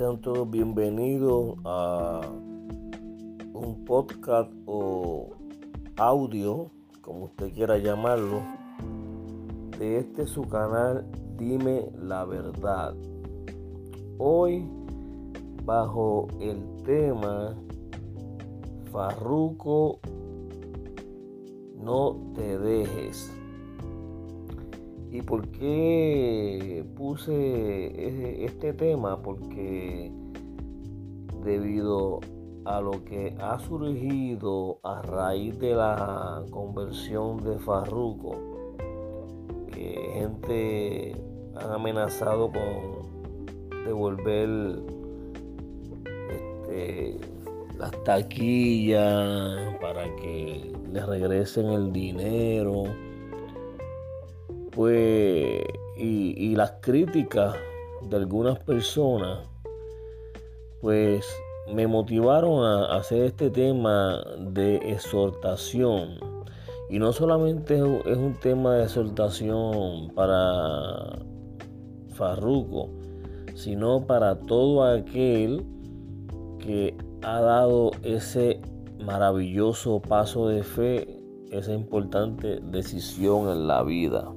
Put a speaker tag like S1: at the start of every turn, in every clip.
S1: Sean todos bienvenidos a un podcast o audio, como usted quiera llamarlo, de este su canal Dime la Verdad. Hoy, bajo el tema Farruco, no te dejes. ¿Y por qué puse este tema? Porque debido a lo que ha surgido a raíz de la conversión de Farruko, que gente ha amenazado con devolver este, las taquillas para que le regresen el dinero pues, y, las críticas de algunas personas, pues me motivaron a hacer este tema de exhortación. Y no solamente es un tema de exhortación para Farruco, sino para todo aquel que ha dado ese maravilloso paso de fe, esa importante decisión en la vida.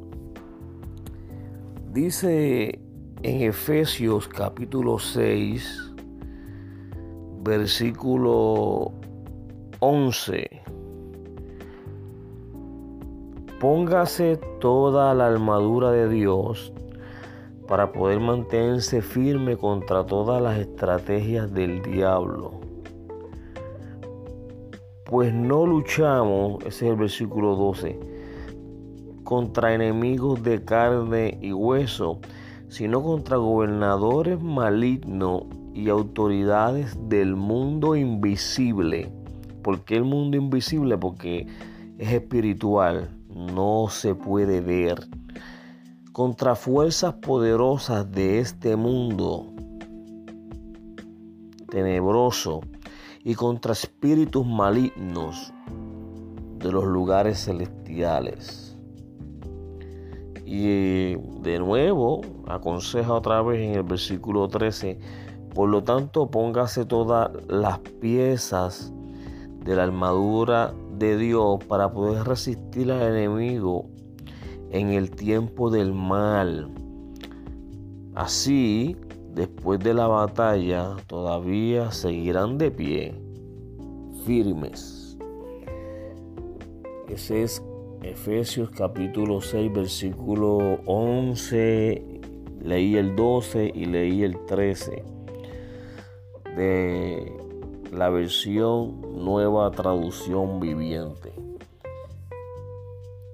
S1: Dice en Efesios capítulo 6, versículo 11. Póngase toda la armadura de Dios para poder mantenerse firme contra todas las estrategias del diablo. Pues no luchamos, ese es el versículo 12 contra enemigos de carne y hueso, sino contra gobernadores malignos y autoridades del mundo invisible. ¿Por qué el mundo invisible? Porque es espiritual, no se puede ver. Contra fuerzas poderosas de este mundo tenebroso y contra espíritus malignos de los lugares celestiales. Y de nuevo, aconseja otra vez en el versículo 13, por lo tanto póngase todas las piezas de la armadura de Dios para poder resistir al enemigo en el tiempo del mal. Así, después de la batalla, todavía seguirán de pie, firmes. Ese es Efesios capítulo 6, versículo 11, leí el 12 y leí el 13 de la versión nueva traducción viviente.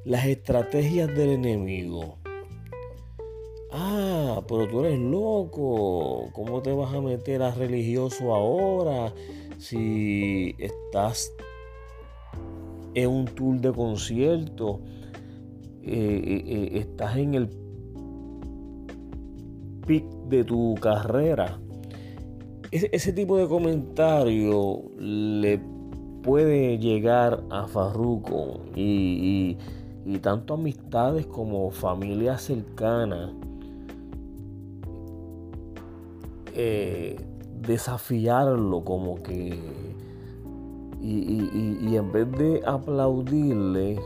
S1: Las estrategias del enemigo. Ah, pero tú eres loco. ¿Cómo te vas a meter a religioso ahora si estás en un tour de concierto, eh, eh, eh, estás en el pic de tu carrera. Ese, tipo de comentario le puede llegar a Farruko y, tanto amistades como familias cercanas desafiarlo como que y, en vez de aplaudirle,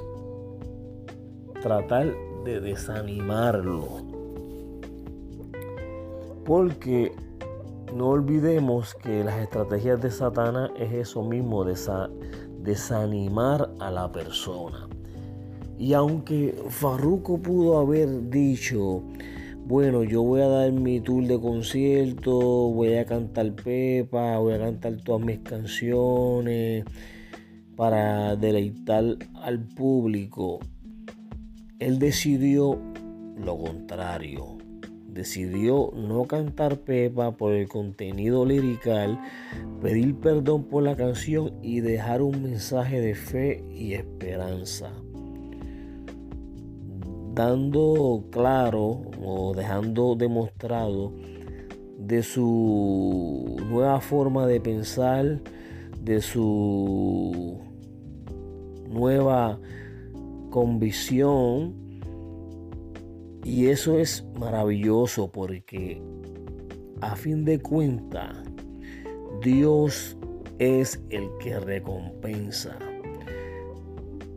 S1: tratar de desanimarlo. Porque no olvidemos que las estrategias de Satanás es eso mismo, desanimar a la persona. Y aunque Farruko pudo haber dicho, bueno, yo voy a dar mi tour de concierto, voy a cantar Pepa, voy a cantar todas mis canciones para deleitar al público. Él decidió lo contrario. Decidió no cantar Pepa por el contenido lirical, pedir perdón por la canción y dejar un mensaje de fe y esperanza dando claro o dejando demostrado de su nueva forma de pensar, de su nueva convicción. Y eso es maravilloso porque a fin de cuentas, Dios es el que recompensa.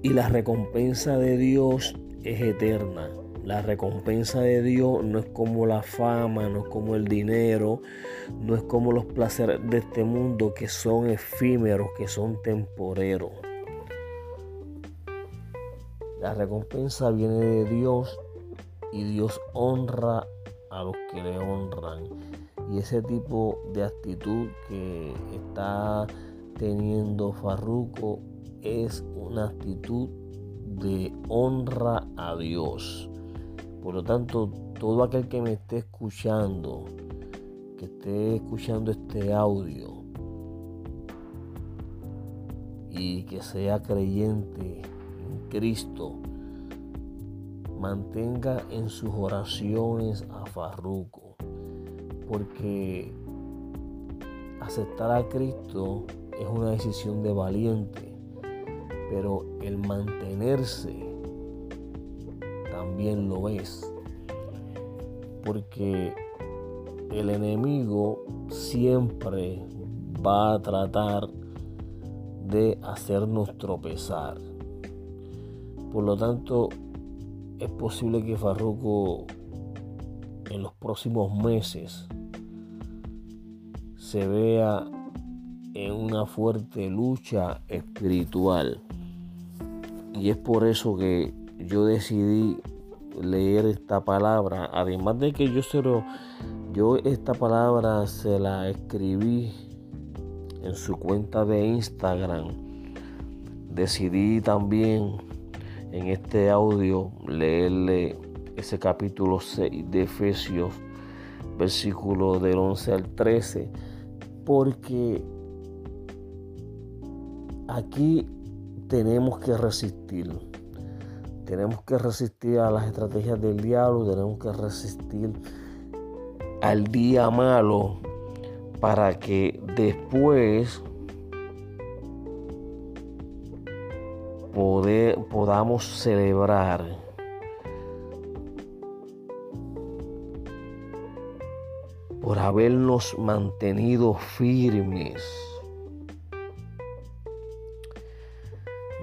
S1: Y la recompensa de Dios es eterna. La recompensa de Dios no es como la fama, no es como el dinero, no es como los placeres de este mundo que son efímeros, que son temporeros. La recompensa viene de Dios y Dios honra a los que le honran. Y ese tipo de actitud que está teniendo Farruco es una actitud de honra a Dios. Por lo tanto, todo aquel que me esté escuchando, que esté escuchando este audio y que sea creyente en Cristo, mantenga en sus oraciones a Farruco, porque aceptar a Cristo es una decisión de valiente, pero el mantenerse también lo es. Porque el enemigo siempre va a tratar de hacernos tropezar. Por lo tanto, es posible que Farruko en los próximos meses se vea en una fuerte lucha espiritual. Y es por eso que yo decidí leer esta palabra. Además de que yo se lo, yo esta palabra se la escribí en su cuenta de Instagram. Decidí también en este audio leerle ese capítulo 6 de Efesios, versículo del 11 al 13, porque aquí tenemos que resistir tenemos que resistir a las estrategias del diablo, tenemos que resistir al día malo para que después podamos celebrar por habernos mantenido firmes.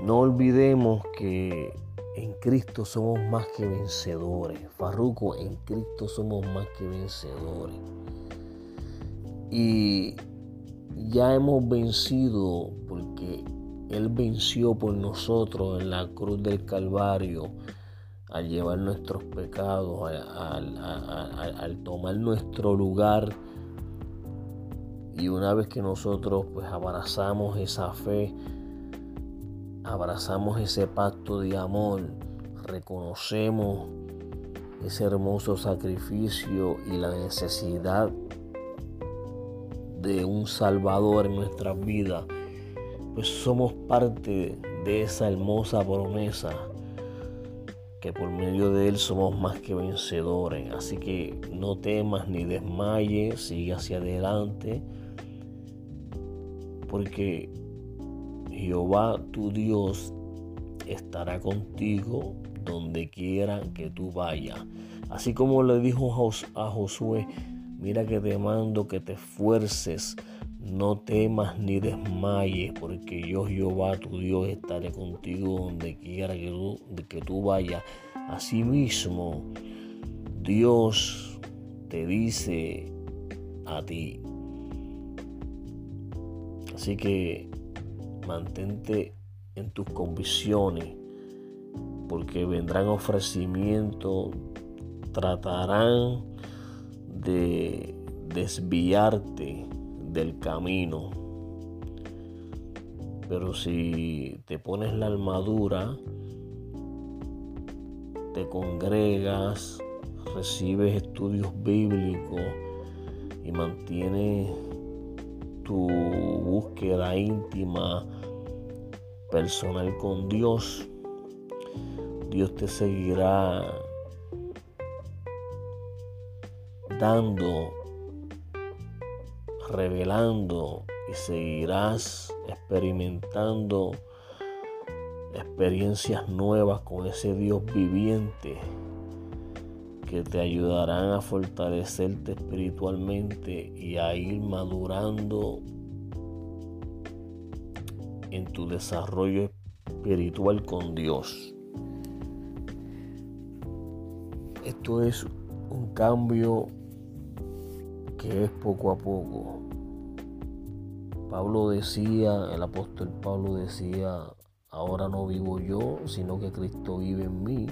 S1: No olvidemos que en Cristo somos más que vencedores. Farruco, en Cristo somos más que vencedores. Y ya hemos vencido porque Él venció por nosotros en la cruz del Calvario al llevar nuestros pecados, al, tomar nuestro lugar. Y una vez que nosotros pues abrazamos esa fe, abrazamos ese pacto de amor, reconocemos ese hermoso sacrificio y la necesidad de un Salvador en nuestras vidas, pues somos parte de esa hermosa promesa que por medio de Él somos más que vencedores. Así que no temas ni desmayes, sigue hacia adelante, porque Jehová tu Dios estará contigo donde quiera que tú vayas. Así como le dijo a Josué, mira que te mando que te esfuerces, no temas ni desmayes, porque yo Jehová tu Dios estaré contigo donde quiera que tú, que tú vayas. Asimismo, Dios te dice a ti. Así que mantente en tus convicciones, porque vendrán ofrecimientos, tratarán de desviarte del camino. Pero si te pones la armadura, te congregas, recibes estudios bíblicos y mantienes tu búsqueda íntima, personal con Dios, Dios te seguirá dando, revelando y seguirás experimentando experiencias nuevas con ese Dios viviente que te ayudarán a fortalecerte espiritualmente y a ir madurando en tu desarrollo espiritual con Dios. Esto es un cambio que es poco a poco. Pablo decía, el apóstol Pablo decía, ahora no vivo yo, sino que Cristo vive en mí.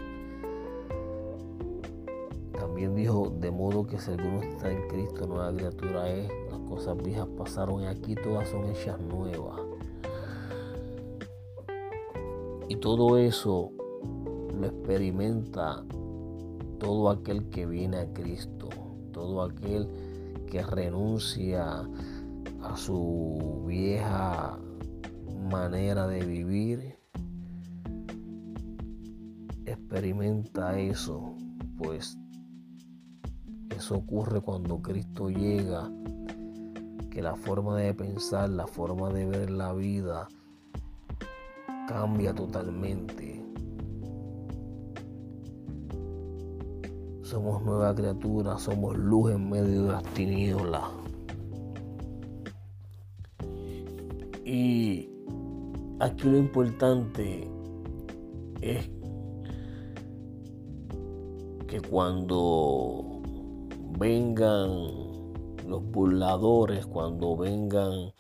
S1: También dijo, de modo que si alguno está en Cristo, nueva criatura es, las cosas viejas pasaron y aquí todas son hechas nuevas. Y todo eso lo experimenta todo aquel que viene a Cristo, todo aquel que renuncia a su vieja manera de vivir, experimenta eso, pues eso ocurre cuando Cristo llega, que la forma de pensar, la forma de ver la vida, cambia totalmente. Somos nueva criatura, somos luz en medio de las tinieblas. Y aquí lo importante es que cuando vengan los burladores, cuando vengan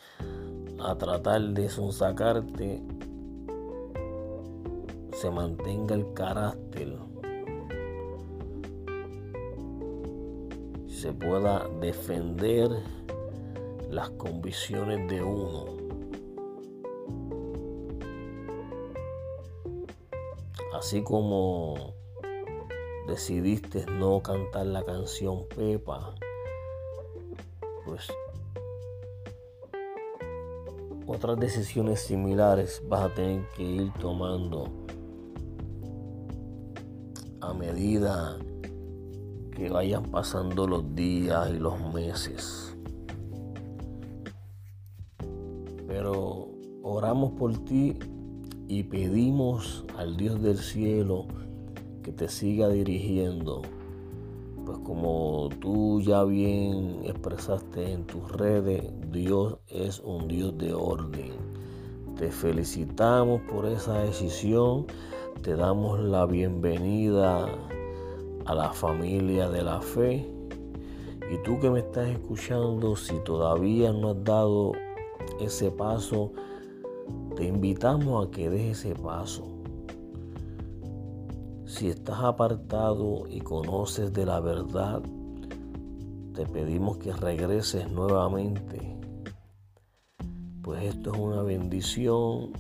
S1: a tratar de sonsacarte, se mantenga el carácter, se pueda defender las convicciones de uno. Así como decidiste no cantar la canción Pepa, pues otras decisiones similares vas a tener que ir tomando a medida que vayan pasando los días y los meses. Pero oramos por ti y pedimos al Dios del cielo que te siga dirigiendo. Pues como tú ya bien expresaste en tus redes, Dios es un Dios de orden. Te felicitamos por esa decisión te damos la bienvenida a la familia de la fe. Y tú que me estás escuchando, si todavía no has dado ese paso, te invitamos a que des ese paso. Si estás apartado y conoces de la verdad, te pedimos que regreses nuevamente. Pues esto es una bendición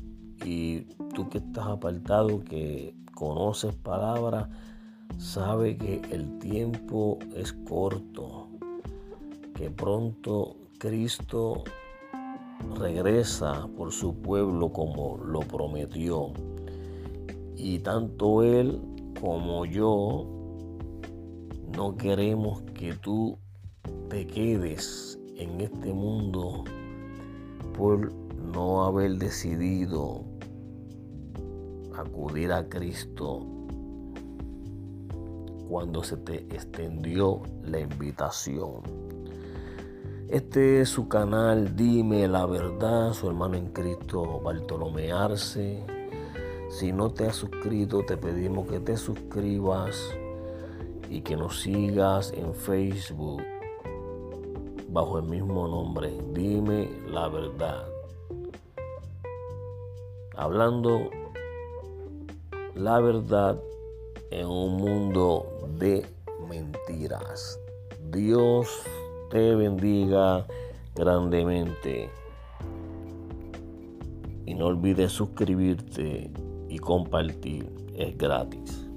S1: y tú que estás apartado, que conoces palabras, sabe que el tiempo es corto, que pronto Cristo regresa por su pueblo como lo prometió. Y tanto Él como yo no queremos que tú te quedes en este mundo por no haber decidido acudir a Cristo cuando se te extendió la invitación. Este es su canal Dime la verdad, su hermano en Cristo Bartolomé Arce. Si no te has suscrito, te pedimos que te suscribas y que nos sigas en Facebook bajo el mismo nombre. Dime la verdad. Hablando la verdad en un mundo de mentiras. Dios te bendiga grandemente. Y no olvides suscribirte y compartir. Es gratis.